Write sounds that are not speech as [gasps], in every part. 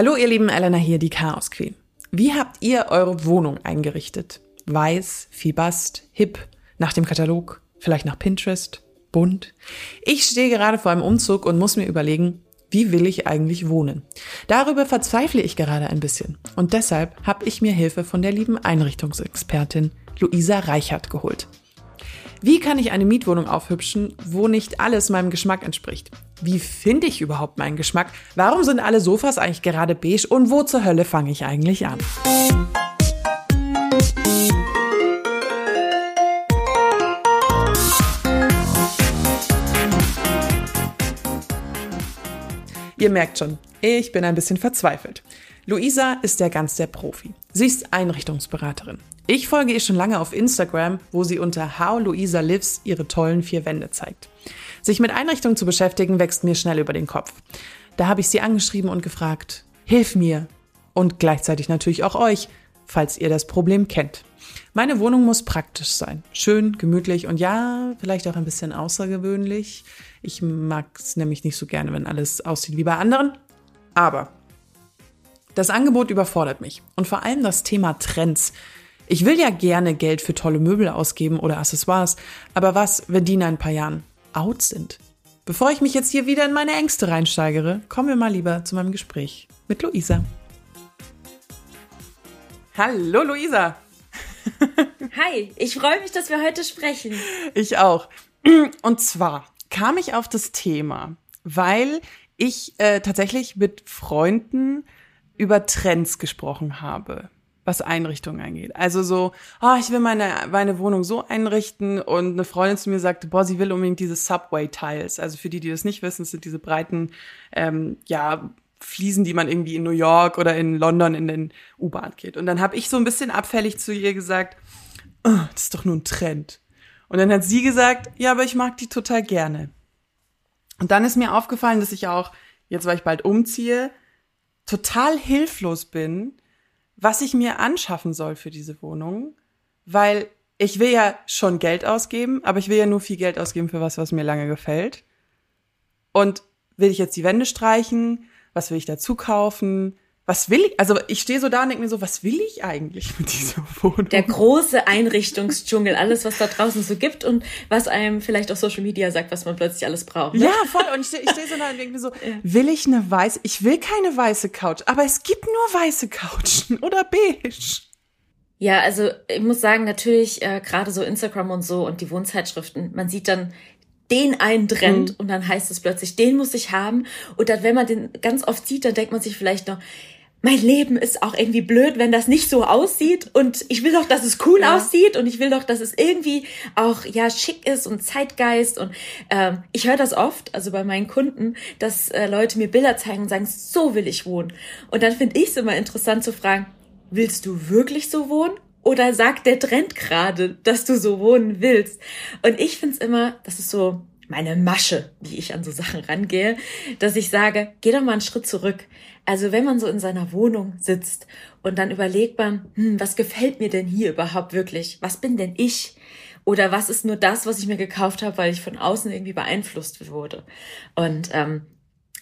Hallo ihr lieben Elena hier, die Chaos Queen. Wie habt ihr eure Wohnung eingerichtet? Weiß, Fibast, hip, nach dem Katalog, vielleicht nach Pinterest, bunt? Ich stehe gerade vor einem Umzug und muss mir überlegen, wie will ich eigentlich wohnen? Darüber verzweifle ich gerade ein bisschen. Und deshalb habe ich mir Hilfe von der lieben Einrichtungsexpertin Luisa Reichert geholt. Wie kann ich eine Mietwohnung aufhübschen, wo nicht alles meinem Geschmack entspricht? Wie finde ich überhaupt meinen Geschmack? Warum sind alle Sofas eigentlich gerade beige? Und wo zur Hölle fange ich eigentlich an? Ihr merkt schon, ich bin ein bisschen verzweifelt. Luisa ist der ganz der Profi. Sie ist Einrichtungsberaterin. Ich folge ihr schon lange auf Instagram, wo sie unter How Luisa Lives ihre tollen vier Wände zeigt. Sich mit Einrichtungen zu beschäftigen, wächst mir schnell über den Kopf. Da habe ich sie angeschrieben und gefragt, hilf mir. Und gleichzeitig natürlich auch euch, falls ihr das Problem kennt. Meine Wohnung muss praktisch sein. Schön, gemütlich und ja, vielleicht auch ein bisschen außergewöhnlich. Ich mag es nämlich nicht so gerne, wenn alles aussieht wie bei anderen. Aber das Angebot überfordert mich. Und vor allem das Thema Trends. Ich will ja gerne Geld für tolle Möbel ausgeben oder Accessoires, aber was, wenn die in ein paar Jahren out sind? Bevor ich mich jetzt hier wieder in meine Ängste reinsteigere, kommen wir mal lieber zu meinem Gespräch mit Luisa. Hallo Luisa. [laughs] Hi, ich freue mich, dass wir heute sprechen. Ich auch. Und zwar kam ich auf das Thema, weil ich äh, tatsächlich mit Freunden über Trends gesprochen habe was Einrichtungen angeht. Also so, ah, oh, ich will meine, meine Wohnung so einrichten und eine Freundin zu mir sagte, boah, sie will unbedingt diese Subway-Tiles. Also für die, die das nicht wissen, das sind diese breiten, ähm, ja, Fliesen, die man irgendwie in New York oder in London in den U-Bahn geht. Und dann habe ich so ein bisschen abfällig zu ihr gesagt, oh, das ist doch nur ein Trend. Und dann hat sie gesagt, ja, aber ich mag die total gerne. Und dann ist mir aufgefallen, dass ich auch, jetzt weil ich bald umziehe, total hilflos bin, was ich mir anschaffen soll für diese Wohnung, weil ich will ja schon Geld ausgeben, aber ich will ja nur viel Geld ausgeben für was, was mir lange gefällt. Und will ich jetzt die Wände streichen? Was will ich dazu kaufen? Was will ich? Also ich stehe so da und denke mir so, was will ich eigentlich mit dieser Wohnung? Der große Einrichtungsdschungel, alles, was da draußen so gibt und was einem vielleicht auf Social Media sagt, was man plötzlich alles braucht. Ne? Ja, voll. Und ich stehe steh so da und denke mir so, [laughs] will ich eine weiße? Ich will keine weiße Couch, aber es gibt nur weiße Couchen [laughs] oder beige. Ja, also ich muss sagen, natürlich äh, gerade so Instagram und so und die Wohnzeitschriften, man sieht dann den einen Trend mhm. und dann heißt es plötzlich, den muss ich haben. Und dann, wenn man den ganz oft sieht, dann denkt man sich vielleicht noch, mein Leben ist auch irgendwie blöd, wenn das nicht so aussieht. Und ich will doch, dass es cool ja. aussieht. Und ich will doch, dass es irgendwie auch ja schick ist und Zeitgeist. Und ähm, ich höre das oft, also bei meinen Kunden, dass äh, Leute mir Bilder zeigen und sagen, so will ich wohnen. Und dann finde ich es immer interessant zu fragen, willst du wirklich so wohnen? Oder sagt der Trend gerade, dass du so wohnen willst? Und ich finde es immer, das ist so meine Masche, wie ich an so Sachen rangehe, dass ich sage, geh doch mal einen Schritt zurück. Also wenn man so in seiner Wohnung sitzt und dann überlegt man, hm, was gefällt mir denn hier überhaupt wirklich? Was bin denn ich? Oder was ist nur das, was ich mir gekauft habe, weil ich von außen irgendwie beeinflusst wurde? Und ähm,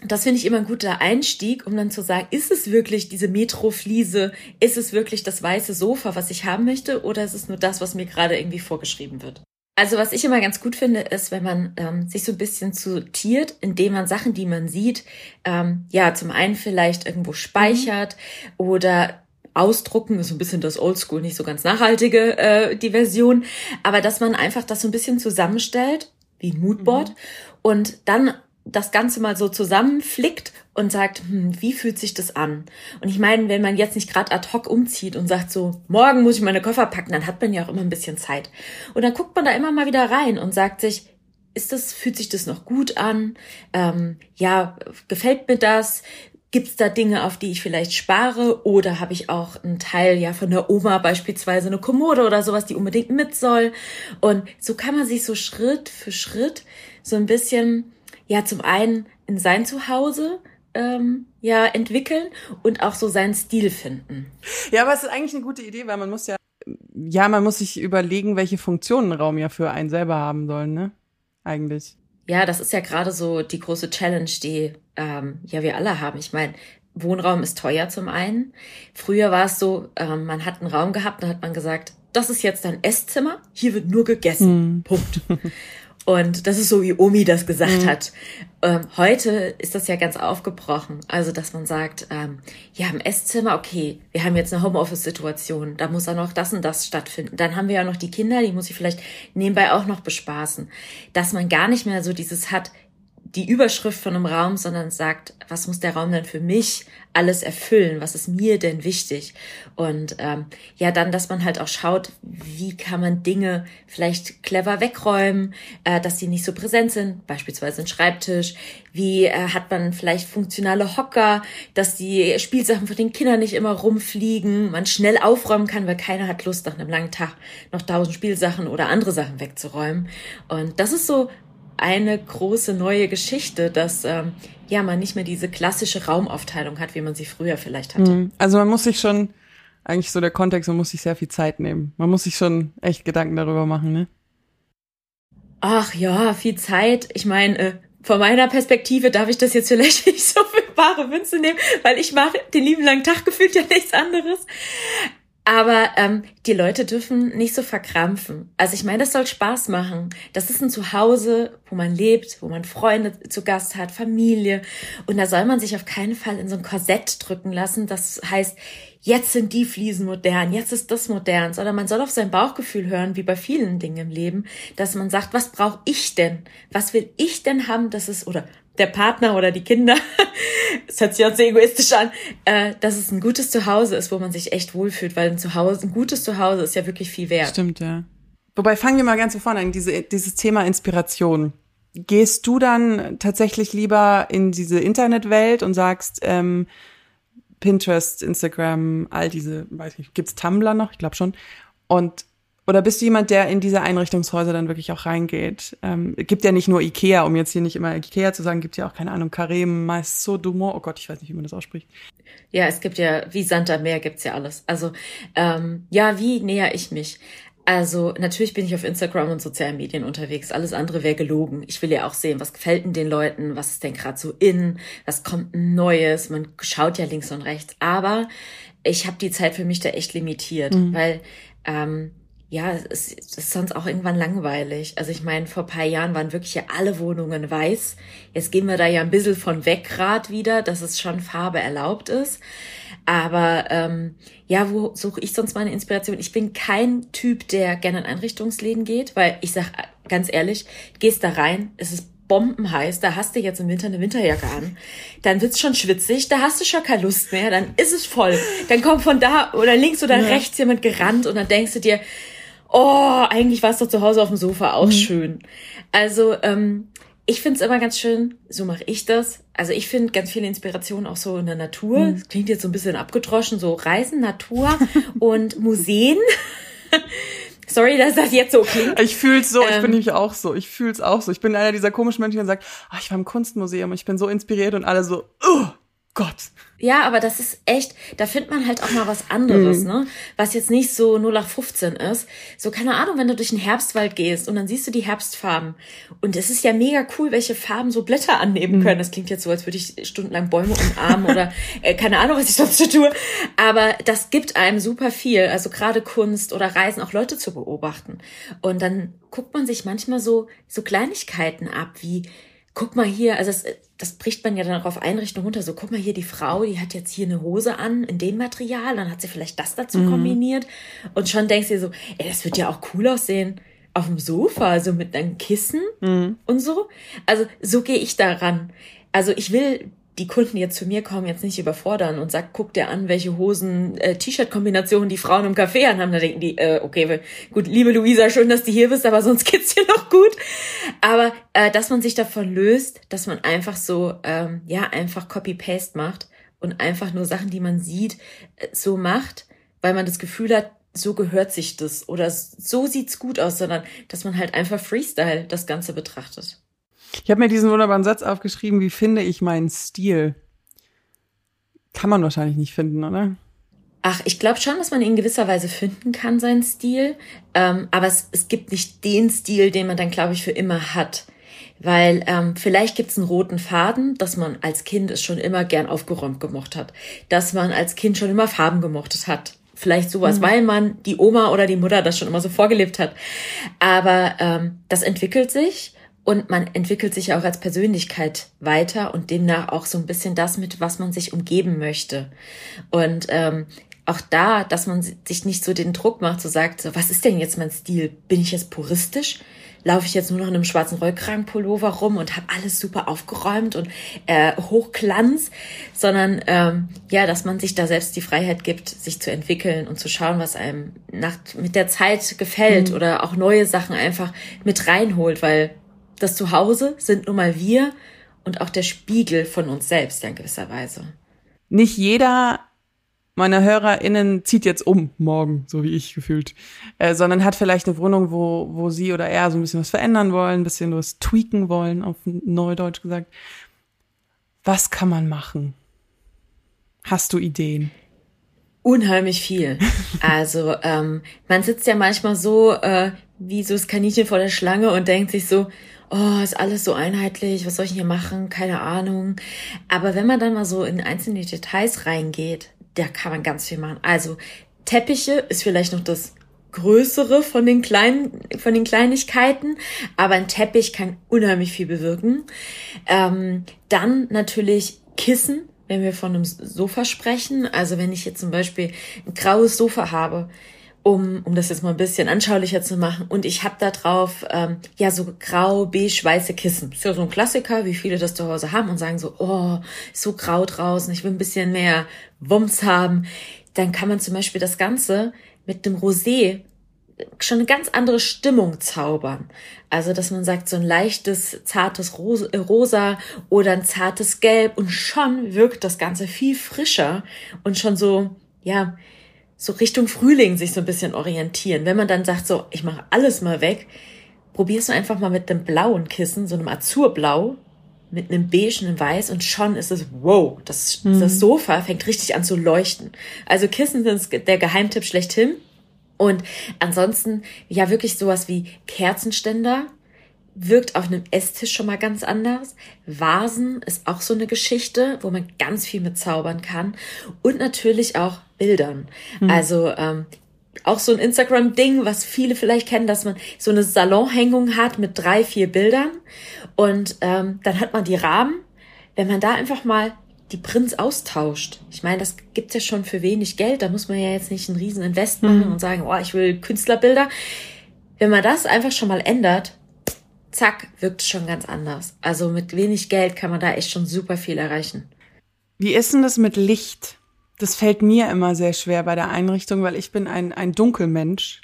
das finde ich immer ein guter Einstieg, um dann zu sagen, ist es wirklich diese Metrofliese? Ist es wirklich das weiße Sofa, was ich haben möchte? Oder ist es nur das, was mir gerade irgendwie vorgeschrieben wird? Also was ich immer ganz gut finde, ist, wenn man ähm, sich so ein bisschen sortiert, indem man Sachen, die man sieht, ähm, ja, zum einen vielleicht irgendwo speichert mhm. oder ausdrucken, ist so ein bisschen das Oldschool, nicht so ganz nachhaltige äh, die Version, aber dass man einfach das so ein bisschen zusammenstellt, wie ein Moodboard, mhm. und dann das Ganze mal so zusammenflickt und sagt, hm, wie fühlt sich das an? Und ich meine, wenn man jetzt nicht gerade ad hoc umzieht und sagt so, morgen muss ich meine Koffer packen, dann hat man ja auch immer ein bisschen Zeit. Und dann guckt man da immer mal wieder rein und sagt sich, ist das, fühlt sich das noch gut an? Ähm, ja, gefällt mir das? Gibt's da Dinge, auf die ich vielleicht spare? Oder habe ich auch einen Teil ja von der Oma beispielsweise eine Kommode oder sowas, die unbedingt mit soll? Und so kann man sich so Schritt für Schritt so ein bisschen, ja, zum einen in sein Zuhause ähm, ja entwickeln und auch so seinen Stil finden. Ja, aber es ist eigentlich eine gute Idee, weil man muss ja, ja, man muss sich überlegen, welche Funktionen Raum ja für einen selber haben soll, ne? Eigentlich. Ja, das ist ja gerade so die große Challenge, die ähm, ja wir alle haben. Ich meine, Wohnraum ist teuer zum einen. Früher war es so, ähm, man hat einen Raum gehabt, dann hat man gesagt, das ist jetzt dein Esszimmer, hier wird nur gegessen. Mhm. Punkt. [laughs] Und das ist so, wie Omi das gesagt mhm. hat. Ähm, heute ist das ja ganz aufgebrochen. Also, dass man sagt, ähm, ja, im Esszimmer, okay, wir haben jetzt eine Homeoffice-Situation, da muss auch noch das und das stattfinden. Dann haben wir ja noch die Kinder, die muss ich vielleicht nebenbei auch noch bespaßen. Dass man gar nicht mehr so dieses hat, die Überschrift von einem Raum, sondern sagt, was muss der Raum denn für mich alles erfüllen? Was ist mir denn wichtig? Und ähm, ja, dann, dass man halt auch schaut, wie kann man Dinge vielleicht clever wegräumen, äh, dass die nicht so präsent sind, beispielsweise ein Schreibtisch. Wie äh, hat man vielleicht funktionale Hocker, dass die Spielsachen von den Kindern nicht immer rumfliegen, man schnell aufräumen kann, weil keiner hat Lust, nach einem langen Tag noch tausend Spielsachen oder andere Sachen wegzuräumen. Und das ist so eine große neue Geschichte, dass ähm, ja man nicht mehr diese klassische Raumaufteilung hat, wie man sie früher vielleicht hatte. Mhm. Also man muss sich schon eigentlich so der Kontext, man muss sich sehr viel Zeit nehmen. Man muss sich schon echt Gedanken darüber machen, ne? Ach ja, viel Zeit. Ich meine, äh, von meiner Perspektive darf ich das jetzt vielleicht [laughs] nicht so für bare Münze nehmen, weil ich mache den lieben langen Tag gefühlt ja nichts anderes. Aber ähm, die Leute dürfen nicht so verkrampfen. Also ich meine, das soll Spaß machen. Das ist ein Zuhause, wo man lebt, wo man Freunde zu Gast hat, Familie. Und da soll man sich auf keinen Fall in so ein Korsett drücken lassen. Das heißt, jetzt sind die Fliesen modern, jetzt ist das modern, sondern man soll auf sein Bauchgefühl hören, wie bei vielen Dingen im Leben, dass man sagt, was brauche ich denn? Was will ich denn haben, dass es, oder der Partner oder die Kinder, [laughs] es hört sich auch sehr egoistisch an, äh, dass es ein gutes Zuhause ist, wo man sich echt wohlfühlt, weil ein Zuhause, ein gutes Zuhause ist ja wirklich viel wert. Stimmt, ja. Wobei fangen wir mal ganz so vorne an, diese, dieses Thema Inspiration. Gehst du dann tatsächlich lieber in diese Internetwelt und sagst, ähm, Pinterest, Instagram, all diese, weiß ich, gibt's Tumblr noch? Ich glaube schon. Und oder bist du jemand, der in diese Einrichtungshäuser dann wirklich auch reingeht? Ähm, gibt ja nicht nur Ikea, um jetzt hier nicht immer Ikea zu sagen, gibt ja auch, keine Ahnung, Karem, Maiso, Dumont, oh Gott, ich weiß nicht, wie man das ausspricht. Ja, es gibt ja, wie Sand am Meer gibt's ja alles. Also, ähm, ja, wie näher ich mich? Also natürlich bin ich auf Instagram und sozialen Medien unterwegs. Alles andere wäre gelogen. Ich will ja auch sehen, was gefällt denn den Leuten, was ist denn gerade so in, was kommt Neues. Man schaut ja links und rechts. Aber ich habe die Zeit für mich da echt limitiert, mhm. weil ähm, ja, es ist sonst auch irgendwann langweilig. Also ich meine, vor paar Jahren waren wirklich ja alle Wohnungen weiß. Jetzt gehen wir da ja ein bisschen von weg grad wieder, dass es schon Farbe erlaubt ist. Aber ähm, ja, wo suche ich sonst meine Inspiration? Ich bin kein Typ, der gerne in Einrichtungsläden geht, weil ich sag ganz ehrlich, gehst da rein, es ist bombenheiß, da hast du jetzt im Winter eine Winterjacke an, dann wird's schon schwitzig, da hast du schon keine Lust mehr, dann ist es voll. Dann kommt von da oder links oder ja. rechts jemand gerannt und dann denkst du dir, oh, eigentlich war es doch zu Hause auf dem Sofa auch mhm. schön. Also ähm, ich finde es immer ganz schön, so mache ich das. Also ich finde ganz viele Inspirationen auch so in der Natur. Mhm. Das klingt jetzt so ein bisschen abgedroschen, so Reisen, Natur [laughs] und Museen. [laughs] Sorry, dass das jetzt so klingt. Ich fühl's so, ähm, ich bin ähm. nämlich auch so. Ich fühl's auch so. Ich bin einer dieser komischen Menschen, der sagt, oh, ich war im Kunstmuseum und ich bin so inspiriert und alle so, oh, Gott. Ja, aber das ist echt, da findet man halt auch mal was anderes, mhm. ne? Was jetzt nicht so 0 nach 15 ist. So, keine Ahnung, wenn du durch den Herbstwald gehst und dann siehst du die Herbstfarben. Und es ist ja mega cool, welche Farben so Blätter annehmen mhm. können. Das klingt jetzt so, als würde ich stundenlang Bäume umarmen oder [laughs] äh, keine Ahnung, was ich sonst so tue. Aber das gibt einem super viel. Also gerade Kunst oder Reisen, auch Leute zu beobachten. Und dann guckt man sich manchmal so, so Kleinigkeiten ab, wie guck mal hier, also das, das bricht man ja dann auch auf Einrichtung runter. So, guck mal hier, die Frau, die hat jetzt hier eine Hose an in dem Material, dann hat sie vielleicht das dazu mhm. kombiniert. Und schon denkst du dir so, ey, das wird ja auch cool aussehen auf dem Sofa, so mit einem Kissen mhm. und so. Also so gehe ich daran. Also ich will die Kunden jetzt zu mir kommen, jetzt nicht überfordern und sagt, guck dir an, welche Hosen, äh, T-Shirt-Kombinationen die Frauen im Café anhaben. Da denken die, äh, okay, gut, liebe Luisa, schön, dass du hier bist, aber sonst [laughs] geht's dir noch gut. Aber äh, dass man sich davon löst, dass man einfach so, ähm, ja, einfach Copy-Paste macht und einfach nur Sachen, die man sieht, äh, so macht, weil man das Gefühl hat, so gehört sich das oder so sieht's gut aus, sondern dass man halt einfach Freestyle das Ganze betrachtet. Ich habe mir diesen wunderbaren Satz aufgeschrieben, wie finde ich meinen Stil? Kann man wahrscheinlich nicht finden, oder? Ach, ich glaube schon, dass man ihn in gewisser Weise finden kann, seinen Stil. Ähm, aber es, es gibt nicht den Stil, den man dann, glaube ich, für immer hat. Weil ähm, vielleicht gibt es einen roten Faden, dass man als Kind es schon immer gern aufgeräumt gemocht hat. Dass man als Kind schon immer Farben gemocht hat. Vielleicht sowas, mhm. weil man die Oma oder die Mutter das schon immer so vorgelebt hat. Aber ähm, das entwickelt sich und man entwickelt sich auch als Persönlichkeit weiter und demnach auch so ein bisschen das mit, was man sich umgeben möchte. Und ähm, auch da, dass man sich nicht so den Druck macht, so sagt, so, was ist denn jetzt mein Stil? Bin ich jetzt puristisch? laufe ich jetzt nur noch in einem schwarzen Rollkragenpullover rum und habe alles super aufgeräumt und äh, Hochglanz, sondern ähm, ja, dass man sich da selbst die Freiheit gibt, sich zu entwickeln und zu schauen, was einem nach, mit der Zeit gefällt mhm. oder auch neue Sachen einfach mit reinholt, weil das Zuhause sind nun mal wir und auch der Spiegel von uns selbst ja in gewisser Weise. Nicht jeder meiner HörerInnen zieht jetzt um morgen, so wie ich gefühlt, äh, sondern hat vielleicht eine Wohnung, wo, wo sie oder er so ein bisschen was verändern wollen, ein bisschen was tweaken wollen, auf Neudeutsch gesagt. Was kann man machen? Hast du Ideen? Unheimlich viel. [laughs] Also ähm, man sitzt ja manchmal so äh, wie so das Kaninchen vor der Schlange und denkt sich so, oh, ist alles so einheitlich, was soll ich hier machen? Keine Ahnung. Aber wenn man dann mal so in einzelne Details reingeht, da kann man ganz viel machen. Also Teppiche ist vielleicht noch das größere von den kleinen, von den Kleinigkeiten, aber ein Teppich kann unheimlich viel bewirken. Ähm, dann natürlich Kissen, wenn wir von einem Sofa sprechen. Also wenn ich jetzt zum Beispiel ein graues Sofa habe, um, um das jetzt mal ein bisschen anschaulicher zu machen. Und ich habe da drauf ähm, ja so grau, beige, weiße Kissen. Ist ja so ein Klassiker, wie viele das zu Hause haben und sagen so, oh, so grau draußen, ich will ein bisschen mehr Wumms haben. Dann kann man zum Beispiel das Ganze mit dem Rosé schon eine ganz andere Stimmung zaubern. Also, dass man sagt, so ein leichtes, zartes Rosa oder ein zartes Gelb und schon wirkt das Ganze viel frischer und schon so, ja, so Richtung Frühling sich so ein bisschen orientieren. Wenn man dann sagt, so, ich mache alles mal weg, probierst du einfach mal mit einem blauen Kissen, so einem Azurblau, mit einem beige, einem weiß und schon ist es, wow, das, mhm. das Sofa fängt richtig an zu leuchten. Also Kissen sind der Geheimtipp schlechthin. Und ansonsten, ja, wirklich sowas wie Kerzenständer, wirkt auf einem Esstisch schon mal ganz anders. Vasen ist auch so eine Geschichte, wo man ganz viel mit zaubern kann. Und natürlich auch Bildern. Mhm. Also ähm, auch so ein Instagram-Ding, was viele vielleicht kennen, dass man so eine Salonhängung hat mit drei, vier Bildern. Und ähm, dann hat man die Rahmen. Wenn man da einfach mal die Prints austauscht. Ich meine, das gibt's ja schon für wenig Geld. Da muss man ja jetzt nicht einen riesen Invest machen mhm. und sagen, oh, ich will Künstlerbilder. Wenn man das einfach schon mal ändert, zack, wirkt es schon ganz anders. Also mit wenig Geld kann man da echt schon super viel erreichen. Wie ist denn das mit Licht? Das fällt mir immer sehr schwer bei der Einrichtung, weil ich bin ein, ein Dunkelmensch.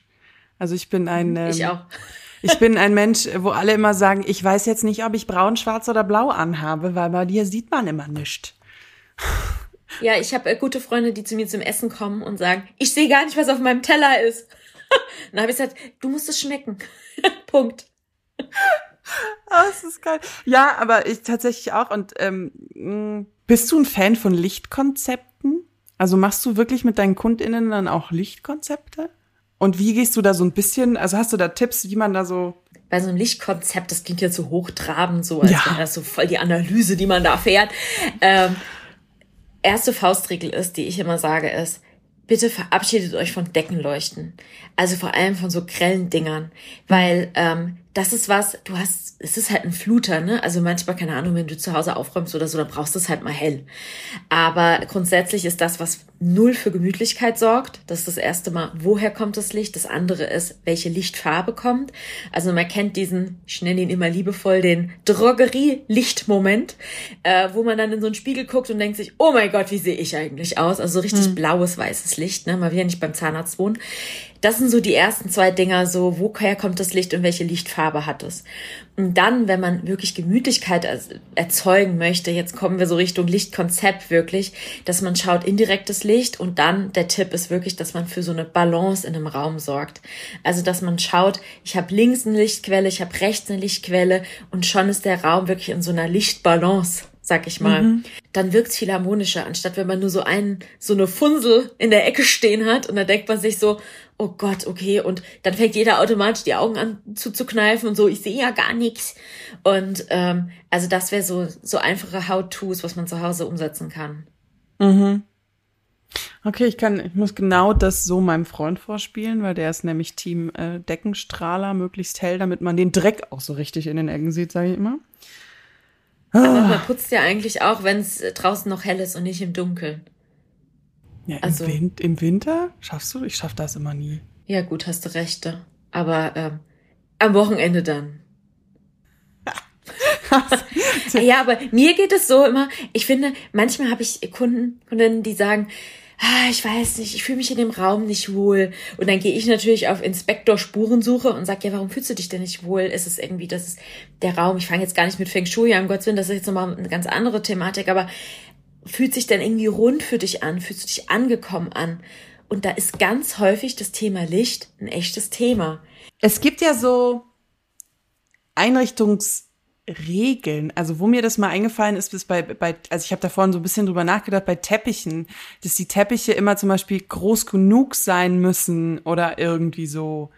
Also ich bin ein. [laughs] Ähm, ich auch. [laughs] ich bin ein Mensch, wo alle immer sagen, ich weiß jetzt nicht, ob ich braun, schwarz oder blau anhabe, weil bei dir sieht man immer nichts. Ja, ich habe äh, gute Freunde, die zu mir zum Essen kommen und sagen, ich sehe gar nicht, was auf meinem Teller ist. [laughs] Dann habe ich gesagt, du musst es schmecken. Punkt oh, [laughs] das ist geil. Ja, aber ich tatsächlich auch. Und ähm, mm, bist du ein Fan von Lichtkonzepten? Also machst du wirklich mit deinen KundInnen dann auch Lichtkonzepte? Und wie gehst du da so ein bisschen, also hast du da Tipps, wie man da so bei so einem Lichtkonzept, das klingt ja so hochtrabend, so als ja. wäre das so voll die Analyse, die man da fährt. Ähm, erste Faustregel ist, die ich immer sage, ist, bitte verabschiedet euch von Deckenleuchten. Also vor allem von so grellen Dingern. Weil ähm, das ist was, du hast, es ist halt ein Fluter, ne? Also manchmal, keine Ahnung, wenn du zu Hause aufräumst oder so, dann brauchst du es halt mal hell. Aber grundsätzlich ist das, was null für Gemütlichkeit sorgt. Das ist das erste Mal, woher kommt das Licht? Das andere ist, welche Lichtfarbe kommt. Also man kennt diesen, ich nenne ihn immer liebevoll, den Drogerie-Lichtmoment, äh, wo man dann in so einen Spiegel guckt und denkt sich, oh mein Gott, wie sehe ich eigentlich aus? Also richtig hm. blaues, weißes Licht, ne? Will ja nicht beim Zahnarzt wohnen das sind so die ersten zwei Dinger, so woher kommt das Licht und welche Lichtfarbe hat es. Und dann, wenn man wirklich Gemütlichkeit erzeugen möchte, jetzt kommen wir so Richtung Lichtkonzept wirklich, dass man schaut indirektes Licht und dann der Tipp ist wirklich, dass man für so eine Balance in einem Raum sorgt. Also, dass man schaut, ich habe links eine Lichtquelle, ich habe rechts eine Lichtquelle und schon ist der Raum wirklich in so einer Lichtbalance sag ich mal, mhm. dann wirkt's viel harmonischer, anstatt wenn man nur so einen, so eine Funsel in der Ecke stehen hat und dann denkt man sich so, oh Gott, okay, und dann fängt jeder automatisch die Augen an zuzukneifen und so, ich sehe ja gar nichts. Und ähm, also das wäre so, so einfache How-Tos, was man zu Hause umsetzen kann. Mhm. Okay, ich kann, ich muss genau das so meinem Freund vorspielen, weil der ist nämlich Team äh, Deckenstrahler, möglichst hell, damit man den Dreck auch so richtig in den Ecken sieht, sage ich immer. Aber ah. man putzt ja eigentlich auch, wenn es draußen noch hell ist und nicht im Dunkeln. Ja, also, im, Win im Winter schaffst du? Ich schaff das immer nie. Ja, gut, hast du recht. Aber ähm, am Wochenende dann. [laughs] ja, aber mir geht es so immer, ich finde, manchmal habe ich Kunden, Kundinnen, die sagen, ah, ich weiß nicht, ich fühle mich in dem Raum nicht wohl. Und dann gehe ich natürlich auf Inspektor Spurensuche und sage, ja, warum fühlst du dich denn nicht wohl? Ist es irgendwie, das ist der Raum, ich fange jetzt gar nicht mit Feng Shui an, Gottes Willen, das ist jetzt nochmal eine ganz andere Thematik, aber fühlt sich denn irgendwie rund für dich an? Fühlst du dich angekommen an? Und da ist ganz häufig das Thema Licht ein echtes Thema. Es gibt ja so Einrichtungs- Regeln. Also wo mir das mal eingefallen ist, ist bei, bei also ich habe da vorhin so ein bisschen drüber nachgedacht, bei Teppichen, dass die Teppiche immer zum Beispiel groß genug sein müssen oder irgendwie so.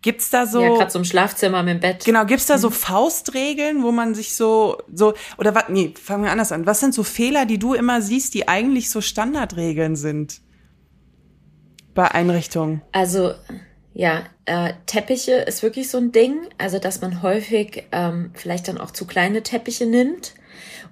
Gibt's da so? Ja, gerade so im Schlafzimmer mit dem Bett. Genau, gibt's da so mhm. Faustregeln, wo man sich so so oder was? Nee, fangen wir anders an. Was sind so Fehler, die du immer siehst, die eigentlich so Standardregeln sind bei Einrichtungen? Also ja, äh, Teppiche ist wirklich so ein Ding, also dass man häufig ähm, vielleicht dann auch zu kleine Teppiche nimmt.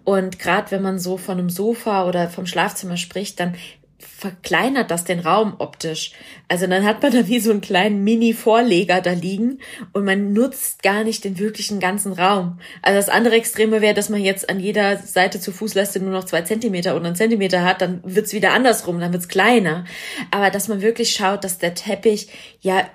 Und gerade wenn man so von einem Sofa oder vom Schlafzimmer spricht, dann verkleinert das den Raum optisch. Also dann hat man da wie so einen kleinen Mini-Vorleger da liegen und man nutzt gar nicht den wirklichen ganzen Raum. Also das andere Extreme wäre, dass man jetzt an jeder Seite zur Fußleiste nur noch zwei Zentimeter oder einen Zentimeter hat, dann wird's wieder andersrum, dann wird's kleiner. Aber dass man wirklich schaut, dass der Teppich ja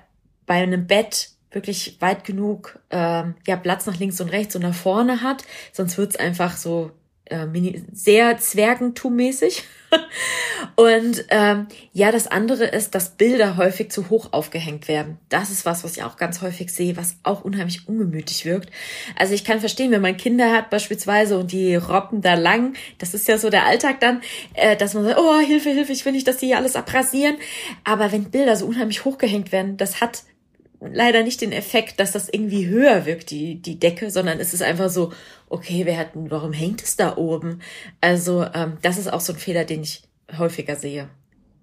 bei einem Bett wirklich weit genug ähm, ja Platz nach links und rechts und nach vorne hat, sonst wird's einfach so äh, mini, sehr Zwergentum-mäßig. [laughs] und ähm, ja, das andere ist, dass Bilder häufig zu hoch aufgehängt werden. Das ist was, was ich auch ganz häufig sehe, was auch unheimlich ungemütlich wirkt. Also ich kann verstehen, wenn man Kinder hat beispielsweise und die robben da lang, das ist ja so der Alltag dann, äh, dass man sagt, oh, Hilfe, Hilfe, ich will nicht, dass die hier alles abrasieren. Aber wenn Bilder so unheimlich hochgehängt werden, das hat leider nicht den Effekt, dass das irgendwie höher wirkt, die, die Decke, sondern es ist einfach so, okay, wer hat, warum hängt es da oben? Also, ähm, das ist auch so ein Fehler, den ich häufiger sehe.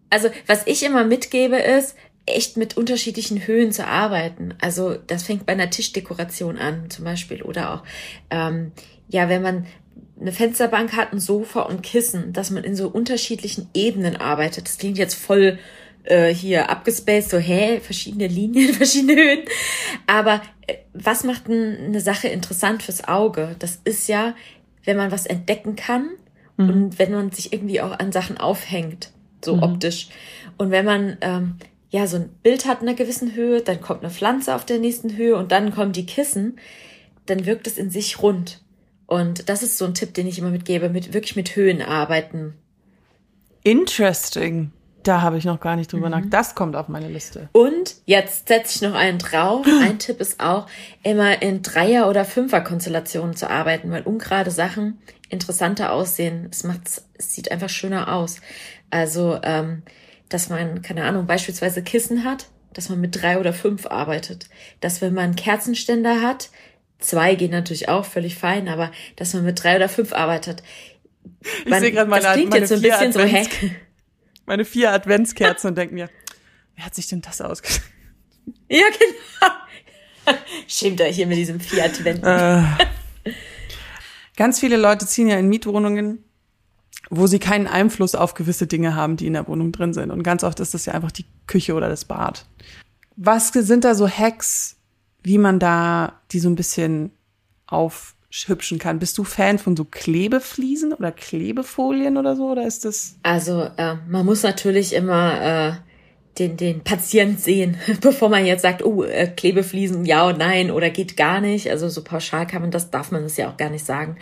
Also, was ich immer mitgebe, ist, echt mit unterschiedlichen Höhen zu arbeiten. Also, das fängt bei einer Tischdekoration an, zum Beispiel, oder auch, ähm, ja, wenn man eine Fensterbank hat, ein Sofa und Kissen, dass man in so unterschiedlichen Ebenen arbeitet. Das klingt jetzt voll äh, hier abgespaced, so, hä, verschiedene Linien, [laughs] verschiedene Höhen. Aber äh, was macht eine Sache interessant fürs Auge? Das ist ja, wenn man was entdecken kann mhm. und wenn man sich irgendwie auch an Sachen aufhängt, so mhm. optisch. Und wenn man ähm, ja so ein Bild hat in einer gewissen Höhe, dann kommt eine Pflanze auf der nächsten Höhe und dann kommen die Kissen, dann wirkt es in sich rund. Und das ist so ein Tipp, den ich immer mitgebe, mit wirklich mit Höhen arbeiten. Interesting. Da habe ich noch gar nicht drüber mhm. nachgedacht. Das kommt auf meine Liste. Und jetzt setze ich noch einen drauf. Ein [gasps] Tipp ist auch, immer in Dreier- oder Fünfer-Konstellationen zu arbeiten, weil ungerade Sachen interessanter aussehen. Es macht, es sieht einfach schöner aus. Also, ähm, dass man, keine Ahnung, beispielsweise Kissen hat, dass man mit drei oder fünf arbeitet. Dass wenn man Kerzenständer hat, zwei gehen natürlich auch völlig fein, aber dass man mit drei oder fünf arbeitet. Man, ich sehe gerade meine, das klingt meine jetzt so ein bisschen so, hä? Meine vier Adventskerzen und denke mir, wer hat sich denn das ausgedacht? Ja, genau. [laughs] Schämt euch hier mit diesem vier Advent. Äh, ganz viele Leute ziehen ja in Mietwohnungen, wo sie keinen Einfluss auf gewisse Dinge haben, die in der Wohnung drin sind. Und ganz oft ist das ja einfach die Küche oder das Bad. Was sind da so Hacks, wie man da die so ein bisschen auf hübschen kann. Bist du Fan von so Klebefliesen oder Klebefolien oder so? Oder ist das? Also äh, man muss natürlich immer äh, den, den Patient sehen, [laughs] bevor man jetzt sagt, oh, äh, Klebefliesen, ja und nein oder geht gar nicht. Also so pauschal kann man das, darf man das ja auch gar nicht sagen.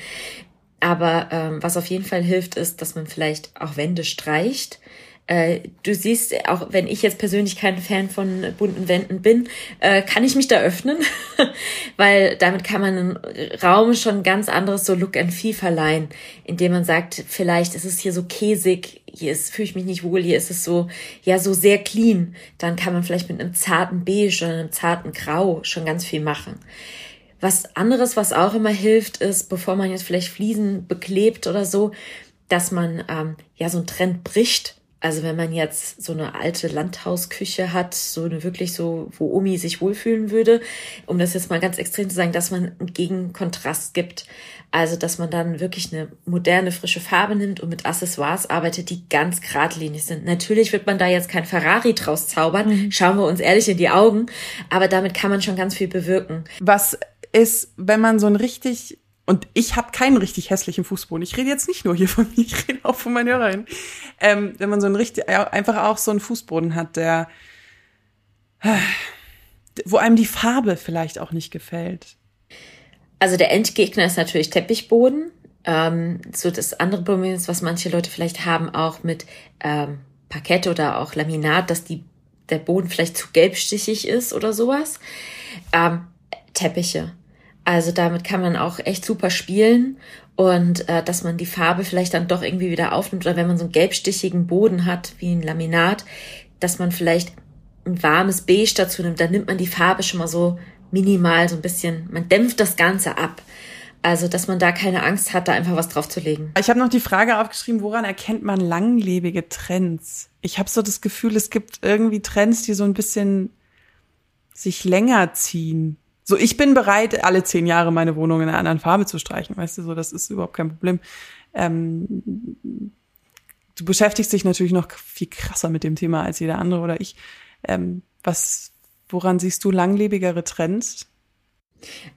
Aber ähm, was auf jeden Fall hilft, ist, dass man vielleicht auch Wände streicht. Äh, du siehst, auch wenn ich jetzt persönlich kein Fan von bunten Wänden bin, äh, kann ich mich da öffnen, [laughs] weil damit kann man einen Raum schon ganz anderes so Look and Feel verleihen, indem man sagt, vielleicht ist es hier so käsig, hier ist, fühle ich mich nicht wohl, hier ist es so, ja, so sehr clean. Dann kann man vielleicht mit einem zarten Beige oder einem zarten Grau schon ganz viel machen. Was anderes, was auch immer hilft, ist, bevor man jetzt vielleicht Fliesen beklebt oder so, dass man ähm, ja so einen Trend bricht. Also wenn man jetzt so eine alte Landhausküche hat, so eine wirklich so, wo Omi sich wohlfühlen würde, um das jetzt mal ganz extrem zu sagen, dass man einen Gegenkontrast gibt. Also dass man dann wirklich eine moderne, frische Farbe nimmt und mit Accessoires arbeitet, die ganz geradlinig sind. Natürlich wird man da jetzt kein Ferrari draus zaubern, mhm. schauen wir uns ehrlich in die Augen, aber damit kann man schon ganz viel bewirken. Was ist, wenn man so ein richtig und ich habe keinen richtig hässlichen Fußboden. Ich rede jetzt nicht nur hier von mir, ich rede auch von meinen Hörerinnen. Ähm, wenn man so ein richtig, einfach auch so einen Fußboden hat, der, wo einem die Farbe vielleicht auch nicht gefällt. Also der Endgegner ist natürlich Teppichboden. Ähm, so das andere Problem ist, was manche Leute vielleicht haben, auch mit ähm, Parkett oder auch Laminat, dass die, der Boden vielleicht zu gelbstichig ist oder sowas. Ähm, Teppiche also damit kann man auch echt super spielen und äh, dass man die Farbe vielleicht dann doch irgendwie wieder aufnimmt oder wenn man so einen gelbstichigen Boden hat wie ein Laminat, dass man vielleicht ein warmes Beige dazu nimmt, dann nimmt man die Farbe schon mal so minimal so ein bisschen, man dämpft das Ganze ab. Also, dass man da keine Angst hat, da einfach was drauf zu legen. Ich habe noch die Frage aufgeschrieben, woran erkennt man langlebige Trends? Ich habe so das Gefühl, es gibt irgendwie Trends, die so ein bisschen sich länger ziehen. So, ich bin bereit, alle zehn Jahre meine Wohnung in einer anderen Farbe zu streichen. Weißt du, so, das ist überhaupt kein Problem. Ähm, du beschäftigst dich natürlich noch viel krasser mit dem Thema als jeder andere oder ich. Ähm, was, woran siehst du langlebigere Trends?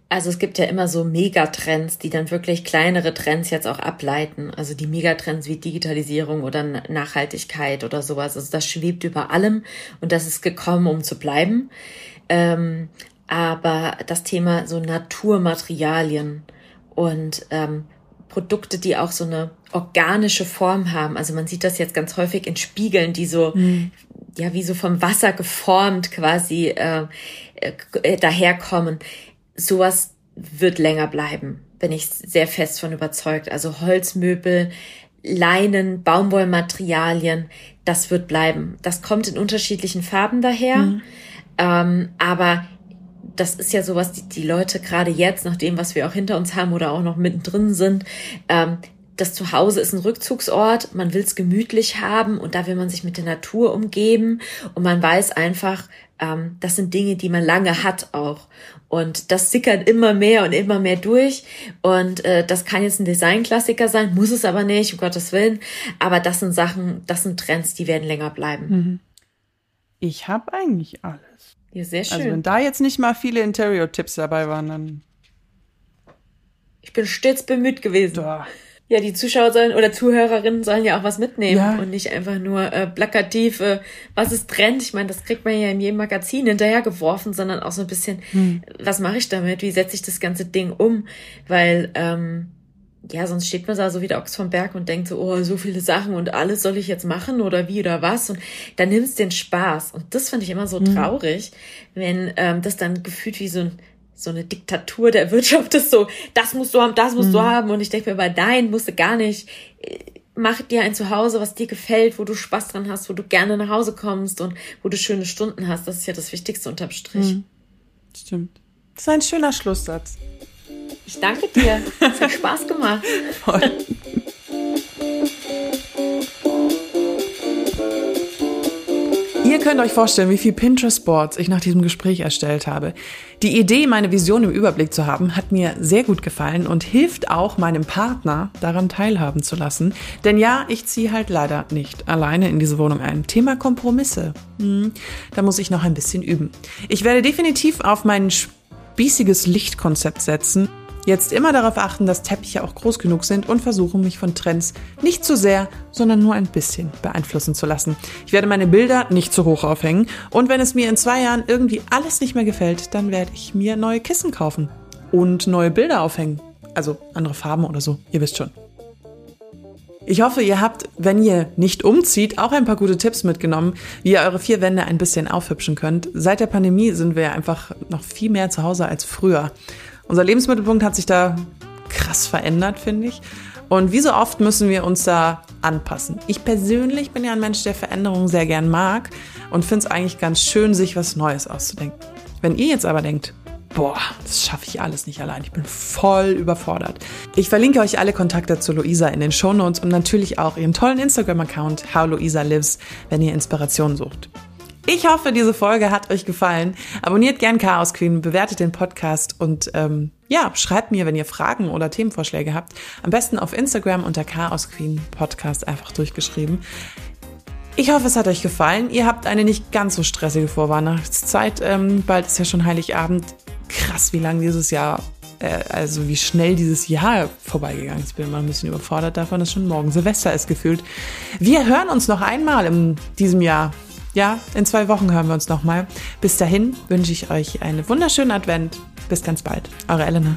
Also es gibt ja immer so Megatrends, die dann wirklich kleinere Trends jetzt auch ableiten. Also die Megatrends wie Digitalisierung oder Nachhaltigkeit oder sowas. Also das schwebt über allem und das ist gekommen, um zu bleiben. Ähm, aber das Thema so Naturmaterialien und ähm, Produkte, die auch so eine organische Form haben. Also man sieht das jetzt ganz häufig in Spiegeln, die so, mhm. ja, wie so vom Wasser geformt quasi äh, äh, daherkommen. Sowas wird länger bleiben, bin ich sehr fest von überzeugt. Also Holzmöbel, Leinen, Baumwollmaterialien, das wird bleiben. Das kommt in unterschiedlichen Farben daher. Mhm. Ähm, aber das ist ja sowas, die, die Leute gerade jetzt, nach dem, was wir auch hinter uns haben oder auch noch mittendrin sind, ähm, das Zuhause ist ein Rückzugsort, man will es gemütlich haben und da will man sich mit der Natur umgeben und man weiß einfach, ähm, das sind Dinge, die man lange hat auch. Und das sickert immer mehr und immer mehr durch. Und äh, das kann jetzt ein Designklassiker sein, muss es aber nicht, um Gottes Willen. Aber das sind Sachen, das sind Trends, die werden länger bleiben. Mhm. Ich habe eigentlich alles. Ja, sehr schön. Also wenn da jetzt nicht mal viele Interior-Tipps dabei waren, dann. Ich bin stets bemüht gewesen. Da. Ja, die Zuschauer sollen oder Zuhörerinnen sollen ja auch was mitnehmen ja. und nicht einfach nur äh, plakativ, äh, was ist Trend. Ich meine, das kriegt man ja in jedem Magazin hinterhergeworfen, sondern auch so ein bisschen, hm. was mache ich damit? Wie setze ich das ganze Ding um? Weil ähm, ja, sonst steht man da so wie der Ochs vom Berg und denkt so, oh, so viele Sachen und alles soll ich jetzt machen oder wie oder was und dann nimmst du den Spaß und das finde ich immer so mhm. traurig, wenn ähm, das dann gefühlt wie so ein so eine Diktatur der Wirtschaft ist so, das musst du haben, das musst mhm. du haben und ich denke mir, bei nein, musst du gar nicht. Mach dir ein Zuhause, was dir gefällt, wo du Spaß dran hast, wo du gerne nach Hause kommst und wo du schöne Stunden hast. Das ist ja das Wichtigste unterm Strich. Mhm. Stimmt. Das ist ein schöner Schlusssatz. Ich danke dir. Es hat Spaß gemacht. Voll. Ihr könnt euch vorstellen, wie viel Pinterest-Boards ich nach diesem Gespräch erstellt habe. Die Idee, meine Vision im Überblick zu haben, hat mir sehr gut gefallen und hilft auch meinem Partner, daran teilhaben zu lassen. Denn ja, ich ziehe halt leider nicht alleine in diese Wohnung ein. Thema Kompromisse. Hm, da muss ich noch ein bisschen üben. Ich werde definitiv auf mein spießiges Lichtkonzept setzen Jetzt immer darauf achten, dass Teppiche auch groß genug sind und versuchen, mich von Trends nicht zu sehr, sondern nur ein bisschen beeinflussen zu lassen. Ich werde meine Bilder nicht zu hoch aufhängen und wenn es mir in zwei Jahren irgendwie alles nicht mehr gefällt, dann werde ich mir neue Kissen kaufen und neue Bilder aufhängen. Also andere Farben oder so, ihr wisst schon. Ich hoffe, ihr habt, wenn ihr nicht umzieht, auch ein paar gute Tipps mitgenommen, wie ihr eure vier Wände ein bisschen aufhübschen könnt. Seit der Pandemie sind wir einfach noch viel mehr zu Hause als früher. Unser Lebensmittelpunkt hat sich da krass verändert, finde ich. Und wie so oft müssen wir uns da anpassen. Ich persönlich bin ja ein Mensch, der Veränderungen sehr gern mag und finde es eigentlich ganz schön, sich was Neues auszudenken. Wenn ihr jetzt aber denkt, boah, das schaffe ich alles nicht allein. Ich bin voll überfordert. Ich verlinke euch alle Kontakte zu Luisa in den Shownotes und natürlich auch ihren tollen Instagram-Account How Luisa Lives, wenn ihr Inspiration sucht. Ich hoffe, diese Folge hat euch gefallen. Abonniert gern Chaos Queen, bewertet den Podcast und ähm, ja, schreibt mir, wenn ihr Fragen oder Themenvorschläge habt. Am besten auf Instagram unter Chaos Queen Podcast einfach durchgeschrieben. Ich hoffe, es hat euch gefallen. Ihr habt eine nicht ganz so stressige Vorweihnachtszeit. Ähm, bald ist ja schon Heiligabend krass, wie lang dieses Jahr, äh, also wie schnell dieses Jahr vorbeigegangen ist. Ich bin immer ein bisschen überfordert davon, dass schon morgen Silvester ist gefühlt. Wir hören uns noch einmal in diesem Jahr. Ja, in zwei Wochen hören wir uns nochmal. Bis dahin wünsche ich euch einen wunderschönen Advent. Bis ganz bald. Eure Elena.